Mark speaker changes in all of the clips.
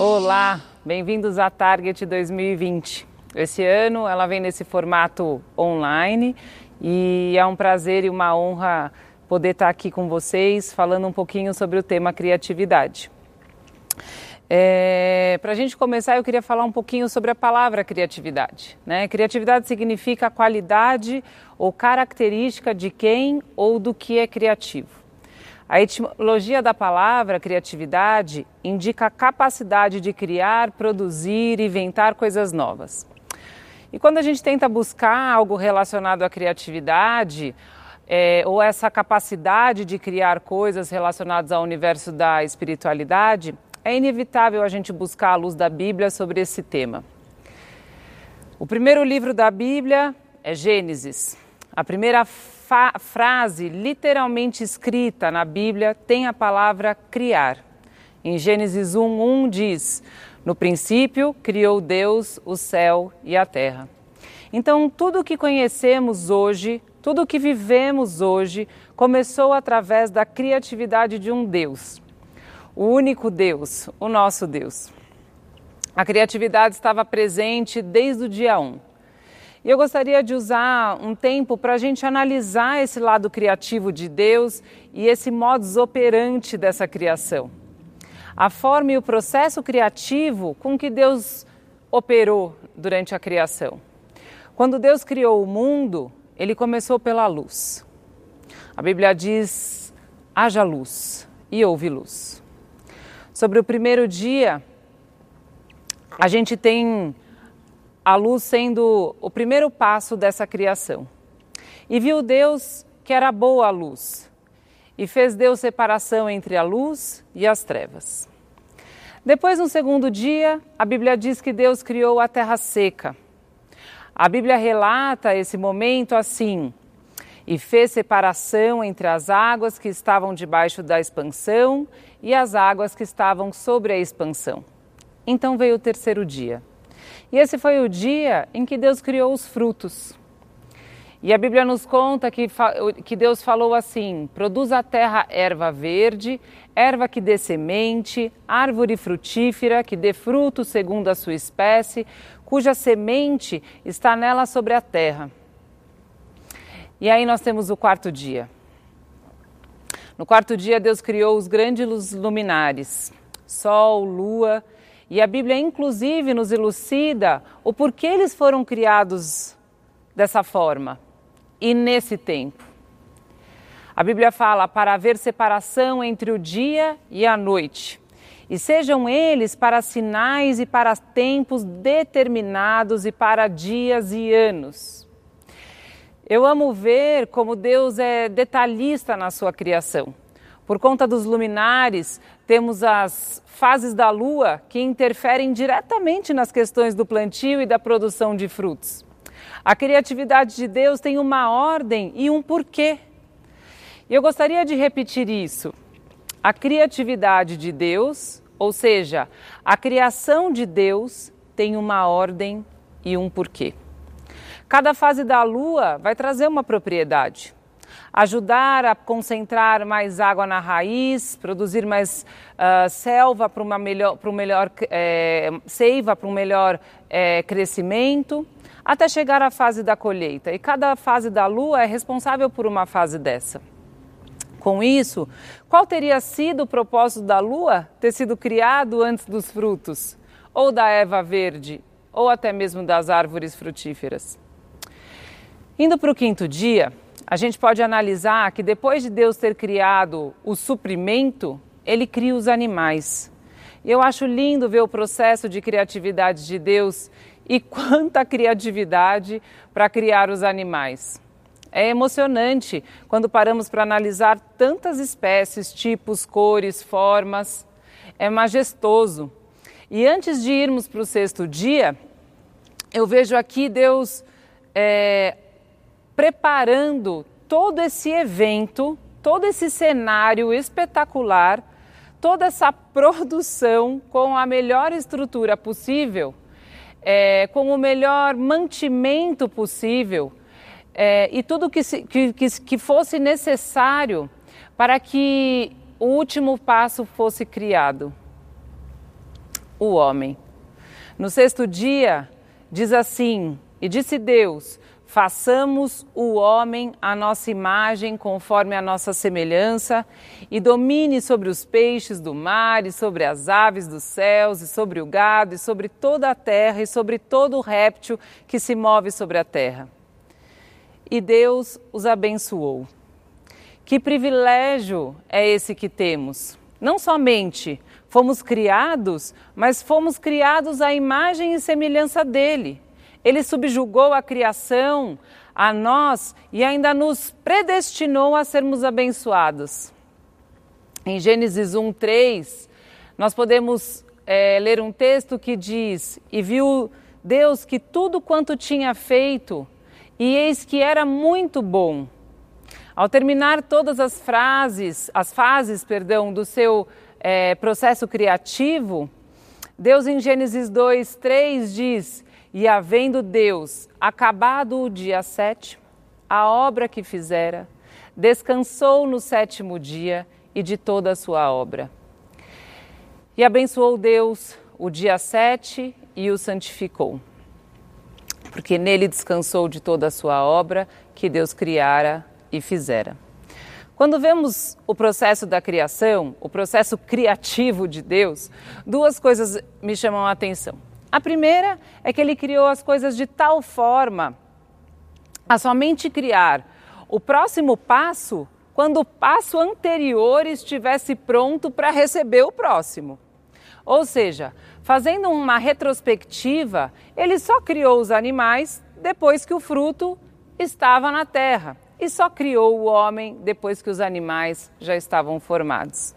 Speaker 1: Olá, bem-vindos à Target 2020. Esse ano ela vem nesse formato online e é um prazer e uma honra poder estar aqui com vocês falando um pouquinho sobre o tema criatividade. É, Para a gente começar, eu queria falar um pouquinho sobre a palavra criatividade. Né? Criatividade significa qualidade ou característica de quem ou do que é criativo. A etimologia da palavra criatividade indica a capacidade de criar, produzir, inventar coisas novas. E quando a gente tenta buscar algo relacionado à criatividade, é, ou essa capacidade de criar coisas relacionadas ao universo da espiritualidade, é inevitável a gente buscar a luz da Bíblia sobre esse tema. O primeiro livro da Bíblia é Gênesis. A primeira frase literalmente escrita na Bíblia tem a palavra criar. Em Gênesis 1:1 diz: No princípio criou Deus o céu e a terra. Então, tudo o que conhecemos hoje, tudo o que vivemos hoje, começou através da criatividade de um Deus o único Deus, o nosso Deus. A criatividade estava presente desde o dia 1. E eu gostaria de usar um tempo para a gente analisar esse lado criativo de Deus e esse modus operandi dessa criação. A forma e o processo criativo com que Deus operou durante a criação. Quando Deus criou o mundo, ele começou pela luz. A Bíblia diz: haja luz, e houve luz. Sobre o primeiro dia, a gente tem a luz sendo o primeiro passo dessa criação. E viu Deus que era boa a luz, e fez Deus separação entre a luz e as trevas. Depois, no segundo dia, a Bíblia diz que Deus criou a terra seca. A Bíblia relata esse momento assim: e fez separação entre as águas que estavam debaixo da expansão e as águas que estavam sobre a expansão. Então veio o terceiro dia. E esse foi o dia em que Deus criou os frutos. E a Bíblia nos conta que, que Deus falou assim: produz a terra erva verde, erva que dê semente, árvore frutífera que dê fruto segundo a sua espécie, cuja semente está nela sobre a terra. E aí nós temos o quarto dia. No quarto dia, Deus criou os grandes luminares, Sol, Lua, e a Bíblia, inclusive, nos elucida o porquê eles foram criados dessa forma e nesse tempo. A Bíblia fala para haver separação entre o dia e a noite, e sejam eles para sinais e para tempos determinados e para dias e anos. Eu amo ver como Deus é detalhista na sua criação. Por conta dos luminares, temos as fases da lua que interferem diretamente nas questões do plantio e da produção de frutos. A criatividade de Deus tem uma ordem e um porquê. E eu gostaria de repetir isso. A criatividade de Deus, ou seja, a criação de Deus, tem uma ordem e um porquê. Cada fase da lua vai trazer uma propriedade. Ajudar a concentrar mais água na raiz, produzir mais uh, selva para uma melhor, para um melhor é, seiva para um melhor é, crescimento, até chegar à fase da colheita. E cada fase da lua é responsável por uma fase dessa. Com isso, qual teria sido o propósito da lua ter sido criado antes dos frutos, ou da erva verde, ou até mesmo das árvores frutíferas? Indo para o quinto dia, a gente pode analisar que depois de Deus ter criado o suprimento, ele cria os animais. Eu acho lindo ver o processo de criatividade de Deus e quanta criatividade para criar os animais. É emocionante quando paramos para analisar tantas espécies, tipos, cores, formas. É majestoso. E antes de irmos para o sexto dia, eu vejo aqui Deus é, preparando todo esse evento, todo esse cenário espetacular, toda essa produção com a melhor estrutura possível, é, com o melhor mantimento possível é, e tudo que, se, que, que, que fosse necessário para que o último passo fosse criado. o homem. No sexto dia, diz assim: E disse Deus: Façamos o homem à nossa imagem, conforme a nossa semelhança, e domine sobre os peixes do mar, e sobre as aves dos céus, e sobre o gado, e sobre toda a terra, e sobre todo o réptil que se move sobre a terra. E Deus os abençoou. Que privilégio é esse que temos! Não somente fomos criados, mas fomos criados à imagem e semelhança dele. Ele subjugou a criação a nós e ainda nos predestinou a sermos abençoados. Em Gênesis 1, 3, nós podemos é, ler um texto que diz: E viu Deus que tudo quanto tinha feito, e eis que era muito bom. Ao terminar todas as frases, as fases, perdão, do seu é, processo criativo, Deus em Gênesis 2, 3 diz: e havendo Deus acabado o dia sétimo, a obra que fizera, descansou no sétimo dia e de toda a sua obra. E abençoou Deus o dia sete e o santificou, porque nele descansou de toda a sua obra que Deus criara e fizera. Quando vemos o processo da criação, o processo criativo de Deus, duas coisas me chamam a atenção. A primeira é que ele criou as coisas de tal forma a somente criar o próximo passo quando o passo anterior estivesse pronto para receber o próximo. Ou seja, fazendo uma retrospectiva, ele só criou os animais depois que o fruto estava na terra e só criou o homem depois que os animais já estavam formados.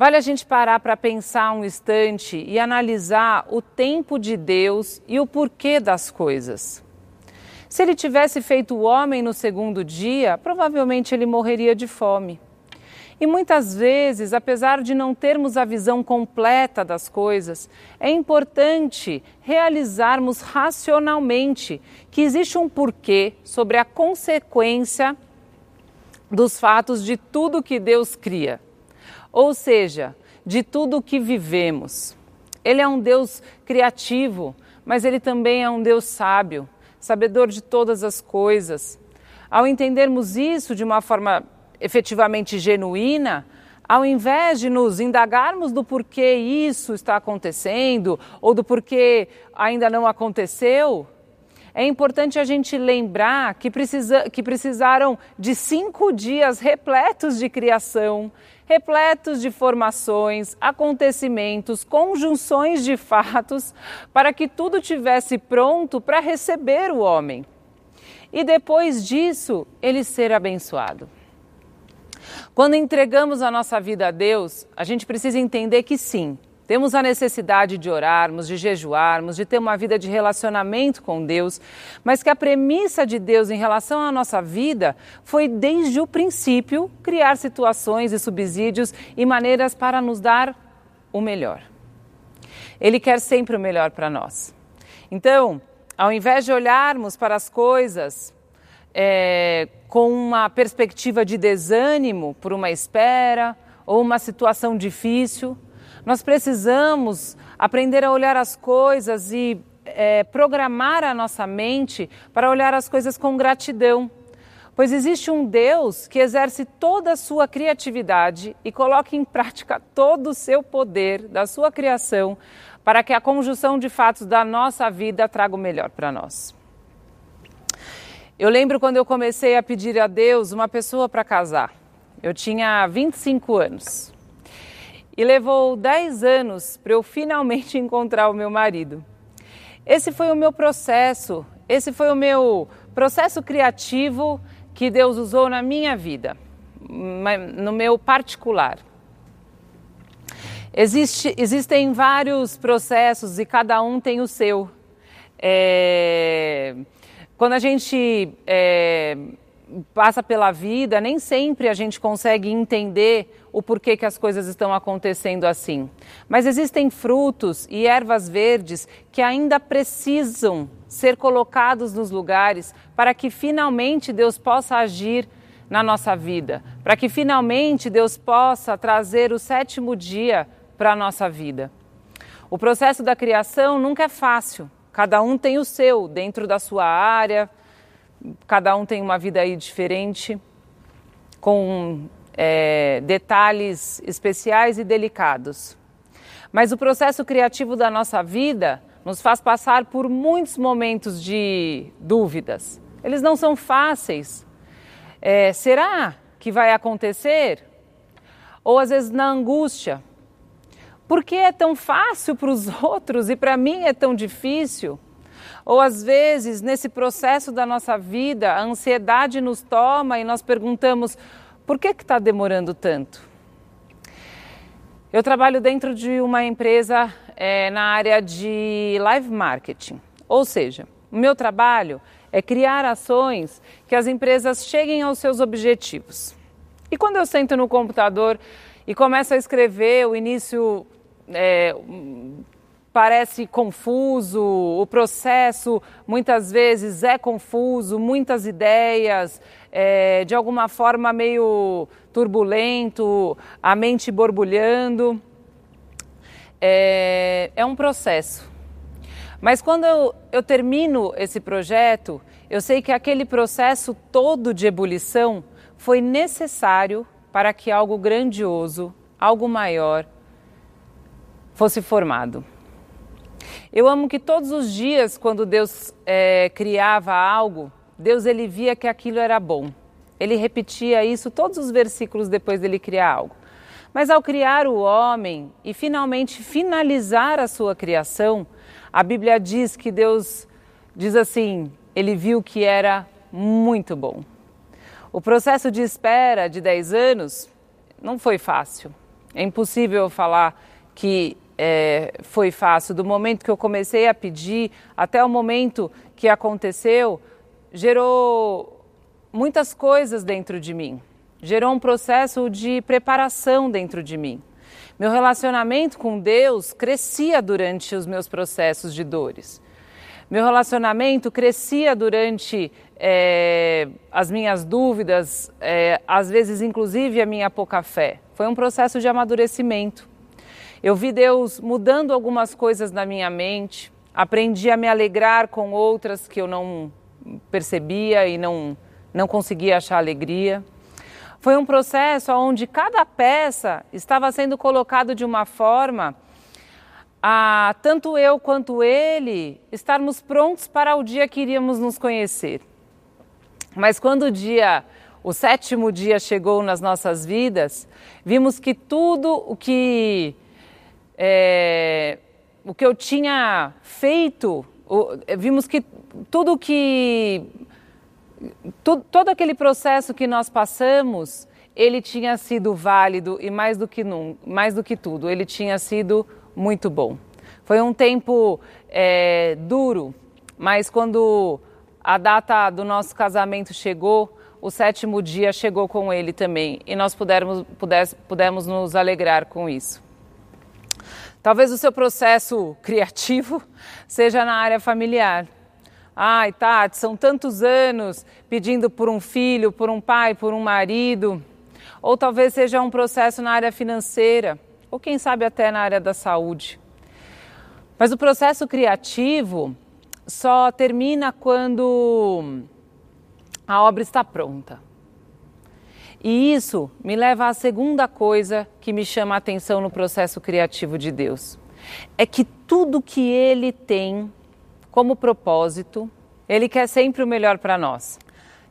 Speaker 1: Vale a gente parar para pensar um instante e analisar o tempo de Deus e o porquê das coisas. Se ele tivesse feito o homem no segundo dia, provavelmente ele morreria de fome. E muitas vezes, apesar de não termos a visão completa das coisas, é importante realizarmos racionalmente que existe um porquê sobre a consequência dos fatos de tudo que Deus cria ou seja, de tudo o que vivemos. Ele é um Deus criativo, mas ele também é um Deus sábio, sabedor de todas as coisas. Ao entendermos isso de uma forma efetivamente genuína, ao invés de nos indagarmos do porquê isso está acontecendo ou do porquê ainda não aconteceu, é importante a gente lembrar que, precisa, que precisaram de cinco dias repletos de criação, repletos de formações, acontecimentos, conjunções de fatos, para que tudo tivesse pronto para receber o homem. E depois disso, ele ser abençoado. Quando entregamos a nossa vida a Deus, a gente precisa entender que sim, temos a necessidade de orarmos, de jejuarmos, de ter uma vida de relacionamento com Deus, mas que a premissa de Deus em relação à nossa vida foi desde o princípio criar situações e subsídios e maneiras para nos dar o melhor. Ele quer sempre o melhor para nós. Então, ao invés de olharmos para as coisas é, com uma perspectiva de desânimo por uma espera ou uma situação difícil, nós precisamos aprender a olhar as coisas e é, programar a nossa mente para olhar as coisas com gratidão. Pois existe um Deus que exerce toda a sua criatividade e coloca em prática todo o seu poder da sua criação para que a conjunção de fatos da nossa vida traga o melhor para nós. Eu lembro quando eu comecei a pedir a Deus uma pessoa para casar. Eu tinha 25 anos e levou 10 anos para eu finalmente encontrar o meu marido. Esse foi o meu processo, esse foi o meu processo criativo que Deus usou na minha vida, no meu particular. Existe, existem vários processos e cada um tem o seu. É, quando a gente é, passa pela vida, nem sempre a gente consegue entender o porquê que as coisas estão acontecendo assim. Mas existem frutos e ervas verdes que ainda precisam ser colocados nos lugares para que finalmente Deus possa agir na nossa vida, para que finalmente Deus possa trazer o sétimo dia para a nossa vida. O processo da criação nunca é fácil. Cada um tem o seu dentro da sua área, cada um tem uma vida aí diferente, com é, detalhes especiais e delicados. Mas o processo criativo da nossa vida nos faz passar por muitos momentos de dúvidas. Eles não são fáceis. É, será que vai acontecer? Ou às vezes na angústia. Por que é tão fácil para os outros e para mim é tão difícil? Ou às vezes, nesse processo da nossa vida, a ansiedade nos toma e nós perguntamos: por que está demorando tanto? Eu trabalho dentro de uma empresa é, na área de live marketing, ou seja, o meu trabalho é criar ações que as empresas cheguem aos seus objetivos. E quando eu sento no computador e começo a escrever, o início é, parece confuso, o processo muitas vezes é confuso, muitas ideias, é, de alguma forma meio turbulento, a mente borbulhando. É, é um processo. Mas quando eu, eu termino esse projeto, eu sei que aquele processo todo de ebulição foi necessário para que algo grandioso, algo maior, fosse formado. Eu amo que todos os dias, quando Deus é, criava algo, Deus ele via que aquilo era bom. Ele repetia isso todos os versículos depois dele criar algo. Mas ao criar o homem e finalmente finalizar a sua criação, a Bíblia diz que Deus diz assim: ele viu que era muito bom. O processo de espera de 10 anos não foi fácil. É impossível falar que é, foi fácil. Do momento que eu comecei a pedir até o momento que aconteceu, gerou muitas coisas dentro de mim. Gerou um processo de preparação dentro de mim. Meu relacionamento com Deus crescia durante os meus processos de dores. Meu relacionamento crescia durante é, as minhas dúvidas, é, às vezes, inclusive, a minha pouca fé. Foi um processo de amadurecimento. Eu vi Deus mudando algumas coisas na minha mente, aprendi a me alegrar com outras que eu não percebia e não, não conseguia achar alegria. Foi um processo onde cada peça estava sendo colocado de uma forma a tanto eu quanto ele estarmos prontos para o dia que iríamos nos conhecer. Mas quando o dia, o sétimo dia chegou nas nossas vidas, vimos que tudo o que é, o que eu tinha feito, o, vimos que tudo que tu, todo aquele processo que nós passamos, ele tinha sido válido e mais do que num, mais do que tudo, ele tinha sido muito bom. Foi um tempo é, duro, mas quando a data do nosso casamento chegou, o sétimo dia chegou com ele também e nós pudermos, pudesse, pudemos nos alegrar com isso. Talvez o seu processo criativo seja na área familiar. Ai, Tati, são tantos anos pedindo por um filho, por um pai, por um marido. Ou talvez seja um processo na área financeira, ou quem sabe até na área da saúde. Mas o processo criativo só termina quando a obra está pronta. E isso me leva à segunda coisa que me chama a atenção no processo criativo de Deus. É que tudo que ele tem como propósito, ele quer sempre o melhor para nós.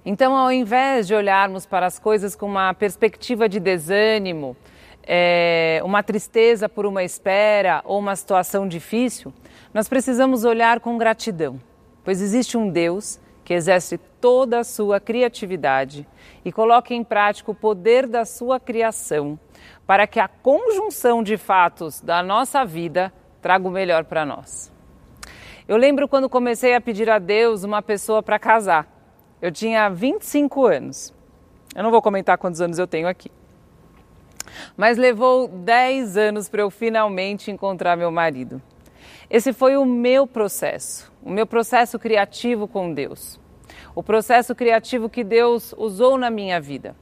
Speaker 1: Então, ao invés de olharmos para as coisas com uma perspectiva de desânimo, é, uma tristeza por uma espera ou uma situação difícil, nós precisamos olhar com gratidão, pois existe um Deus que exerce toda a sua criatividade e coloque em prática o poder da sua criação, para que a conjunção de fatos da nossa vida traga o melhor para nós. Eu lembro quando comecei a pedir a Deus uma pessoa para casar. Eu tinha 25 anos. Eu não vou comentar quantos anos eu tenho aqui. Mas levou 10 anos para eu finalmente encontrar meu marido. Esse foi o meu processo, o meu processo criativo com Deus, o processo criativo que Deus usou na minha vida.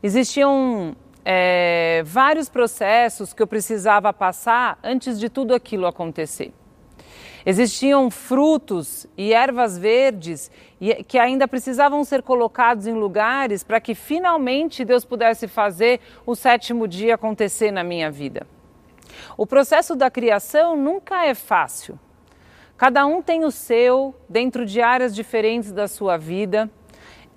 Speaker 1: Existiam é, vários processos que eu precisava passar antes de tudo aquilo acontecer. Existiam frutos e ervas verdes que ainda precisavam ser colocados em lugares para que finalmente Deus pudesse fazer o sétimo dia acontecer na minha vida. O processo da criação nunca é fácil. Cada um tem o seu dentro de áreas diferentes da sua vida.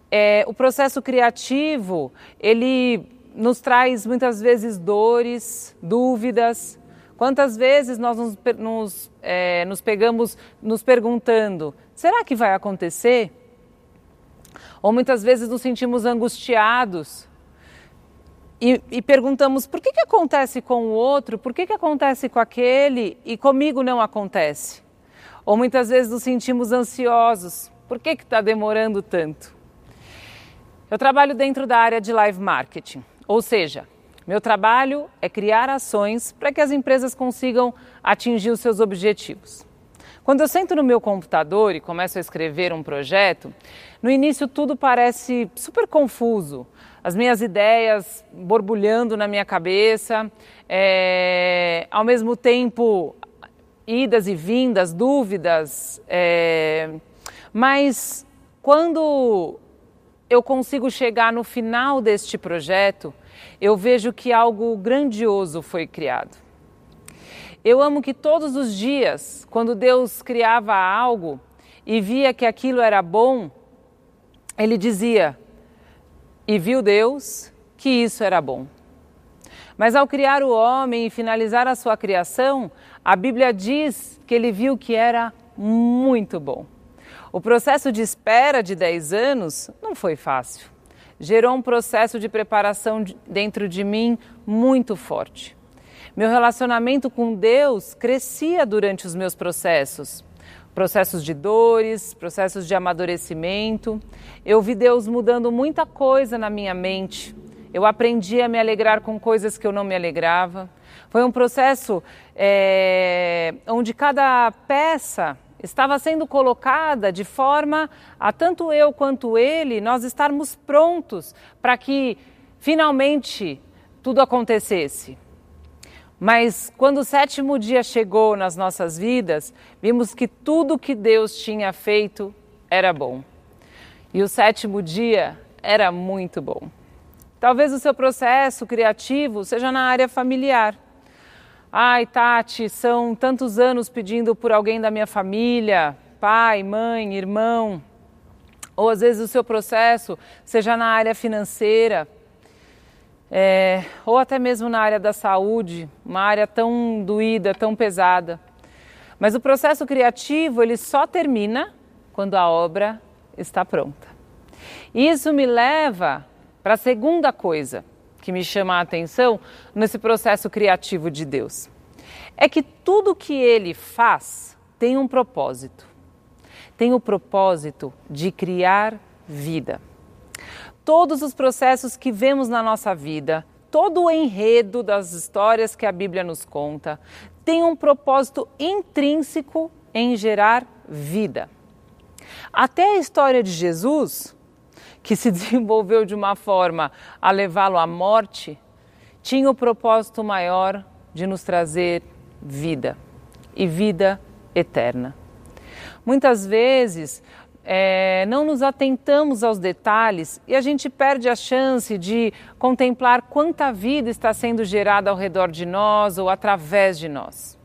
Speaker 1: É, o processo criativo ele nos traz muitas vezes dores, dúvidas, Quantas vezes nós nos, nos, é, nos pegamos nos perguntando: será que vai acontecer? Ou muitas vezes nos sentimos angustiados e, e, perguntamos por que, que acontece com o outro, por que, que acontece com aquele e comigo não acontece? Ou muitas vezes nos sentimos ansiosos, por que está demorando tanto? Eu trabalho dentro da área de live marketing, ou seja, meu trabalho é criar ações para que as empresas consigam atingir os seus objetivos. Quando eu sento no meu computador e começo a escrever um projeto, no início tudo parece super confuso. As minhas ideias borbulhando na minha cabeça, é, ao mesmo tempo idas e vindas, dúvidas. É, mas quando eu consigo chegar no final deste projeto, eu vejo que algo grandioso foi criado. Eu amo que todos os dias, quando Deus criava algo e via que aquilo era bom, ele dizia: E viu Deus que isso era bom. Mas ao criar o homem e finalizar a sua criação, a Bíblia diz que ele viu que era muito bom. O processo de espera de 10 anos não foi fácil gerou um processo de preparação dentro de mim muito forte. Meu relacionamento com Deus crescia durante os meus processos, processos de dores, processos de amadurecimento. Eu vi Deus mudando muita coisa na minha mente. Eu aprendi a me alegrar com coisas que eu não me alegrava. Foi um processo é, onde cada peça estava sendo colocada de forma a tanto eu quanto ele nós estarmos prontos para que finalmente tudo acontecesse. Mas quando o sétimo dia chegou nas nossas vidas, vimos que tudo que Deus tinha feito era bom. E o sétimo dia era muito bom. Talvez o seu processo criativo seja na área familiar. Ai, Tati, são tantos anos pedindo por alguém da minha família, pai, mãe, irmão. Ou às vezes o seu processo seja na área financeira, é, ou até mesmo na área da saúde, uma área tão doída, tão pesada. Mas o processo criativo ele só termina quando a obra está pronta. Isso me leva para a segunda coisa que me chama a atenção nesse processo criativo de Deus. É que tudo que ele faz tem um propósito. Tem o propósito de criar vida. Todos os processos que vemos na nossa vida, todo o enredo das histórias que a Bíblia nos conta, tem um propósito intrínseco em gerar vida. Até a história de Jesus que se desenvolveu de uma forma a levá-lo à morte, tinha o propósito maior de nos trazer vida e vida eterna. Muitas vezes é, não nos atentamos aos detalhes e a gente perde a chance de contemplar quanta vida está sendo gerada ao redor de nós ou através de nós.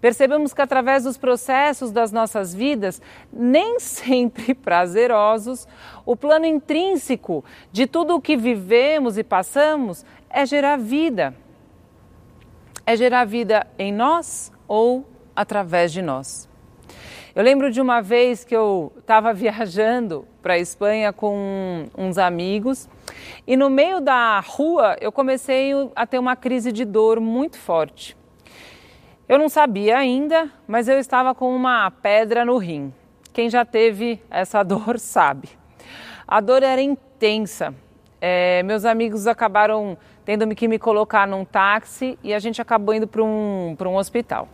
Speaker 1: Percebemos que através dos processos das nossas vidas, nem sempre prazerosos, o plano intrínseco de tudo o que vivemos e passamos é gerar vida. É gerar vida em nós ou através de nós. Eu lembro de uma vez que eu estava viajando para a Espanha com uns amigos e no meio da rua eu comecei a ter uma crise de dor muito forte. Eu não sabia ainda, mas eu estava com uma pedra no rim. Quem já teve essa dor sabe. A dor era intensa. É, meus amigos acabaram tendo que me colocar num táxi e a gente acabou indo para um, um hospital.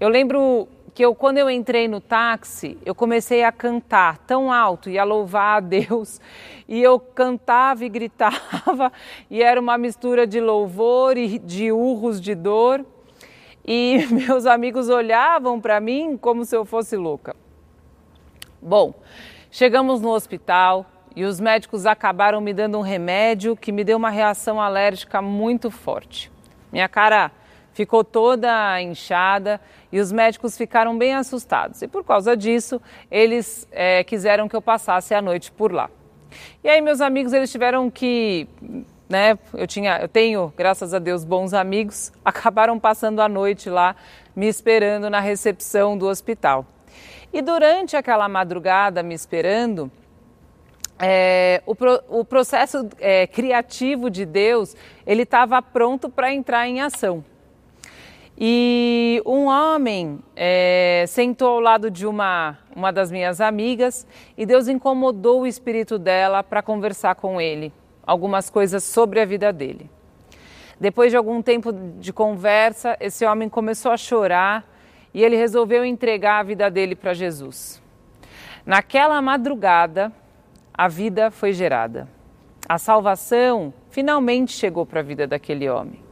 Speaker 1: Eu lembro que eu, quando eu entrei no táxi, eu comecei a cantar tão alto e a louvar a Deus. E eu cantava e gritava, e era uma mistura de louvor e de urros de dor. E meus amigos olhavam para mim como se eu fosse louca. Bom, chegamos no hospital e os médicos acabaram me dando um remédio que me deu uma reação alérgica muito forte. Minha cara ficou toda inchada e os médicos ficaram bem assustados. E por causa disso, eles é, quiseram que eu passasse a noite por lá. E aí meus amigos eles tiveram que, né? Eu tinha, eu tenho, graças a Deus, bons amigos. Acabaram passando a noite lá, me esperando na recepção do hospital. E durante aquela madrugada me esperando, é, o, pro, o, processo é, criativo de Deus ele estava pronto para entrar em ação. E um homem é, sentou ao lado de uma, uma das minhas amigas e Deus incomodou o espírito dela para conversar com ele algumas coisas sobre a vida dele. Depois de algum tempo de conversa, esse homem começou a chorar e ele resolveu entregar a vida dele para Jesus. Naquela madrugada, a vida foi gerada. A salvação finalmente chegou para a vida daquele homem.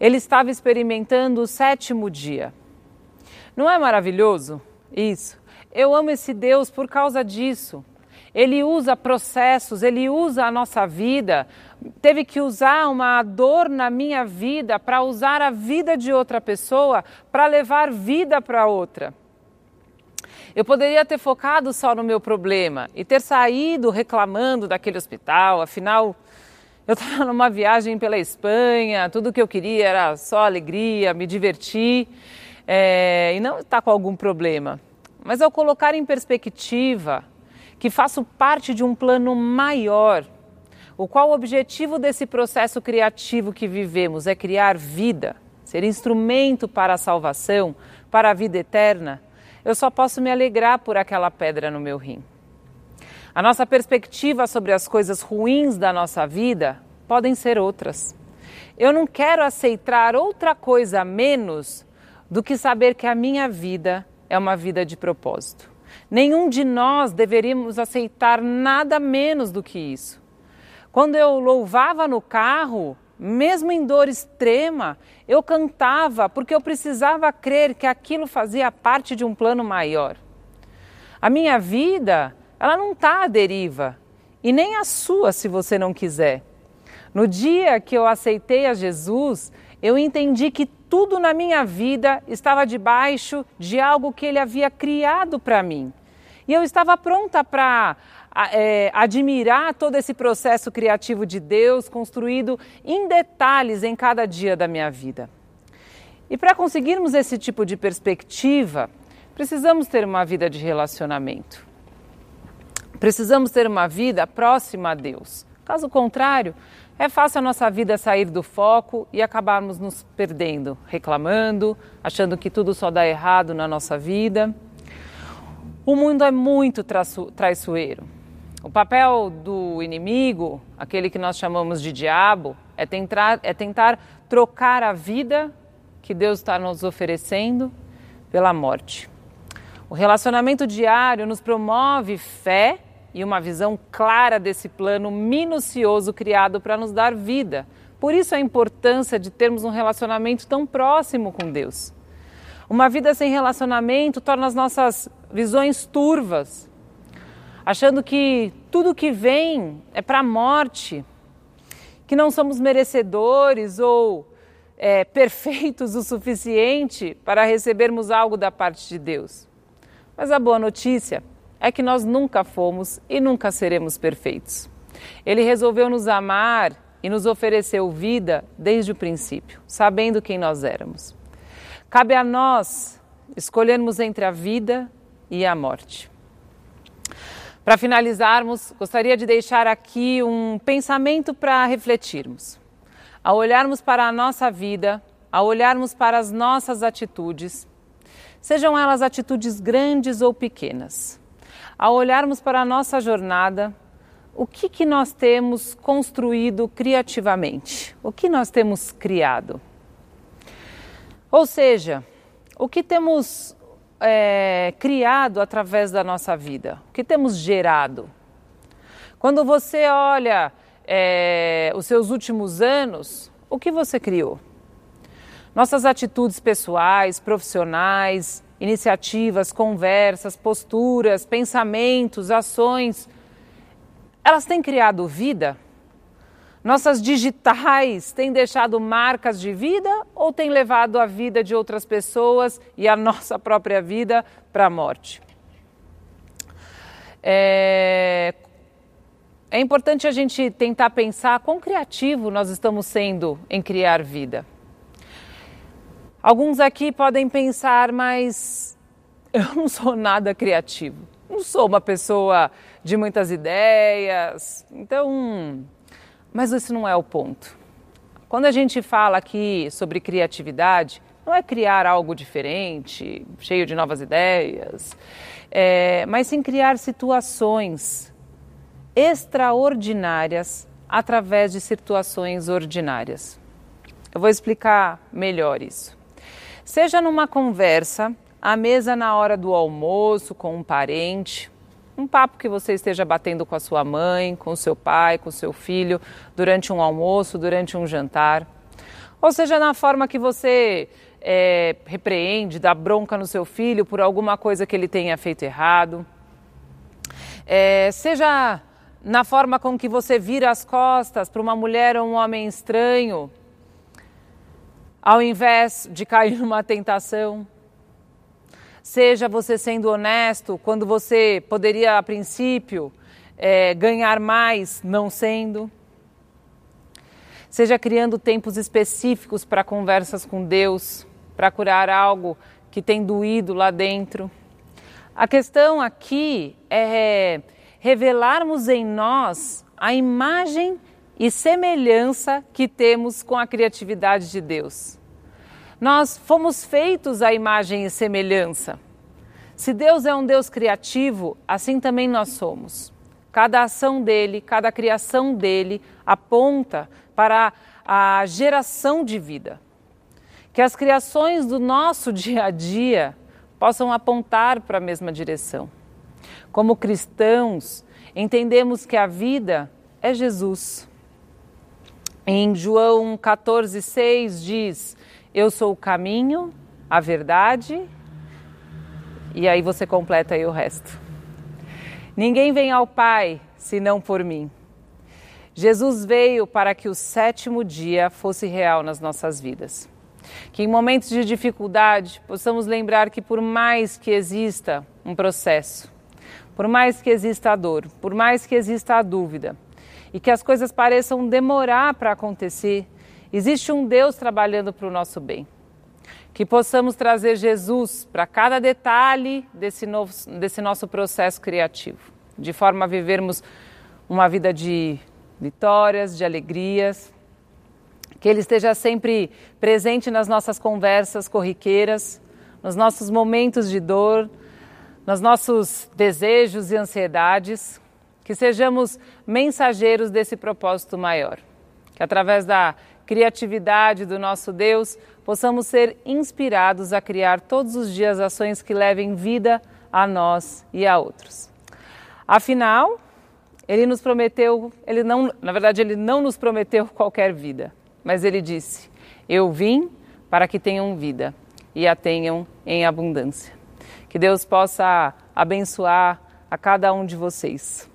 Speaker 1: Ele estava experimentando o sétimo dia. Não é maravilhoso isso? Eu amo esse Deus por causa disso. Ele usa processos, ele usa a nossa vida. Teve que usar uma dor na minha vida para usar a vida de outra pessoa para levar vida para outra. Eu poderia ter focado só no meu problema e ter saído reclamando daquele hospital, afinal, eu estava numa viagem pela Espanha, tudo que eu queria era só alegria, me divertir é, e não estar com algum problema. Mas ao colocar em perspectiva que faço parte de um plano maior, o qual o objetivo desse processo criativo que vivemos é criar vida, ser instrumento para a salvação, para a vida eterna, eu só posso me alegrar por aquela pedra no meu rim. A nossa perspectiva sobre as coisas ruins da nossa vida podem ser outras. Eu não quero aceitar outra coisa menos do que saber que a minha vida é uma vida de propósito. Nenhum de nós deveríamos aceitar nada menos do que isso. Quando eu louvava no carro, mesmo em dor extrema, eu cantava porque eu precisava crer que aquilo fazia parte de um plano maior. A minha vida ela não está à deriva e nem a sua se você não quiser. No dia que eu aceitei a Jesus, eu entendi que tudo na minha vida estava debaixo de algo que Ele havia criado para mim. E eu estava pronta para é, admirar todo esse processo criativo de Deus, construído em detalhes em cada dia da minha vida. E para conseguirmos esse tipo de perspectiva, precisamos ter uma vida de relacionamento. Precisamos ter uma vida próxima a Deus. Caso contrário, é fácil a nossa vida sair do foco e acabarmos nos perdendo, reclamando, achando que tudo só dá errado na nossa vida. O mundo é muito traiçoeiro. O papel do inimigo, aquele que nós chamamos de diabo, é tentar, é tentar trocar a vida que Deus está nos oferecendo pela morte. O relacionamento diário nos promove fé e uma visão clara desse plano minucioso criado para nos dar vida. Por isso a importância de termos um relacionamento tão próximo com Deus. Uma vida sem relacionamento torna as nossas visões turvas, achando que tudo que vem é para a morte, que não somos merecedores ou é, perfeitos o suficiente para recebermos algo da parte de Deus. Mas a boa notícia é que nós nunca fomos e nunca seremos perfeitos. Ele resolveu nos amar e nos ofereceu vida desde o princípio, sabendo quem nós éramos. Cabe a nós escolhermos entre a vida e a morte. Para finalizarmos, gostaria de deixar aqui um pensamento para refletirmos. Ao olharmos para a nossa vida, ao olharmos para as nossas atitudes, sejam elas atitudes grandes ou pequenas, ao olharmos para a nossa jornada, o que, que nós temos construído criativamente? O que nós temos criado? Ou seja, o que temos é, criado através da nossa vida? O que temos gerado? Quando você olha é, os seus últimos anos, o que você criou? Nossas atitudes pessoais, profissionais, iniciativas, conversas, posturas, pensamentos, ações, elas têm criado vida? Nossas digitais têm deixado marcas de vida ou têm levado a vida de outras pessoas e a nossa própria vida para a morte? É... é importante a gente tentar pensar quão criativo nós estamos sendo em criar vida. Alguns aqui podem pensar, mas eu não sou nada criativo. Não sou uma pessoa de muitas ideias. Então, mas esse não é o ponto. Quando a gente fala aqui sobre criatividade, não é criar algo diferente, cheio de novas ideias, é, mas sim criar situações extraordinárias através de situações ordinárias. Eu vou explicar melhor isso. Seja numa conversa, à mesa na hora do almoço com um parente, um papo que você esteja batendo com a sua mãe, com seu pai, com seu filho, durante um almoço, durante um jantar. Ou seja, na forma que você é, repreende, dá bronca no seu filho por alguma coisa que ele tenha feito errado. É, seja na forma com que você vira as costas para uma mulher ou um homem estranho, ao invés de cair numa tentação. Seja você sendo honesto quando você poderia, a princípio, é, ganhar mais não sendo. Seja criando tempos específicos para conversas com Deus, para curar algo que tem doído lá dentro. A questão aqui é revelarmos em nós a imagem e semelhança que temos com a criatividade de Deus. Nós fomos feitos à imagem e semelhança. Se Deus é um Deus criativo, assim também nós somos. Cada ação dele, cada criação dele aponta para a geração de vida. Que as criações do nosso dia a dia possam apontar para a mesma direção. Como cristãos, entendemos que a vida é Jesus. Em João 14,6 diz: eu sou o caminho, a verdade, e aí você completa aí o resto. Ninguém vem ao Pai senão por mim. Jesus veio para que o sétimo dia fosse real nas nossas vidas. Que em momentos de dificuldade possamos lembrar que, por mais que exista um processo, por mais que exista a dor, por mais que exista a dúvida, e que as coisas pareçam demorar para acontecer, Existe um Deus trabalhando para o nosso bem. Que possamos trazer Jesus para cada detalhe desse, novo, desse nosso processo criativo, de forma a vivermos uma vida de vitórias, de alegrias. Que Ele esteja sempre presente nas nossas conversas corriqueiras, nos nossos momentos de dor, nos nossos desejos e ansiedades. Que sejamos mensageiros desse propósito maior. Que através da criatividade do nosso Deus, possamos ser inspirados a criar todos os dias ações que levem vida a nós e a outros. Afinal, ele nos prometeu, ele não, na verdade, ele não nos prometeu qualquer vida, mas ele disse: Eu vim para que tenham vida e a tenham em abundância. Que Deus possa abençoar a cada um de vocês.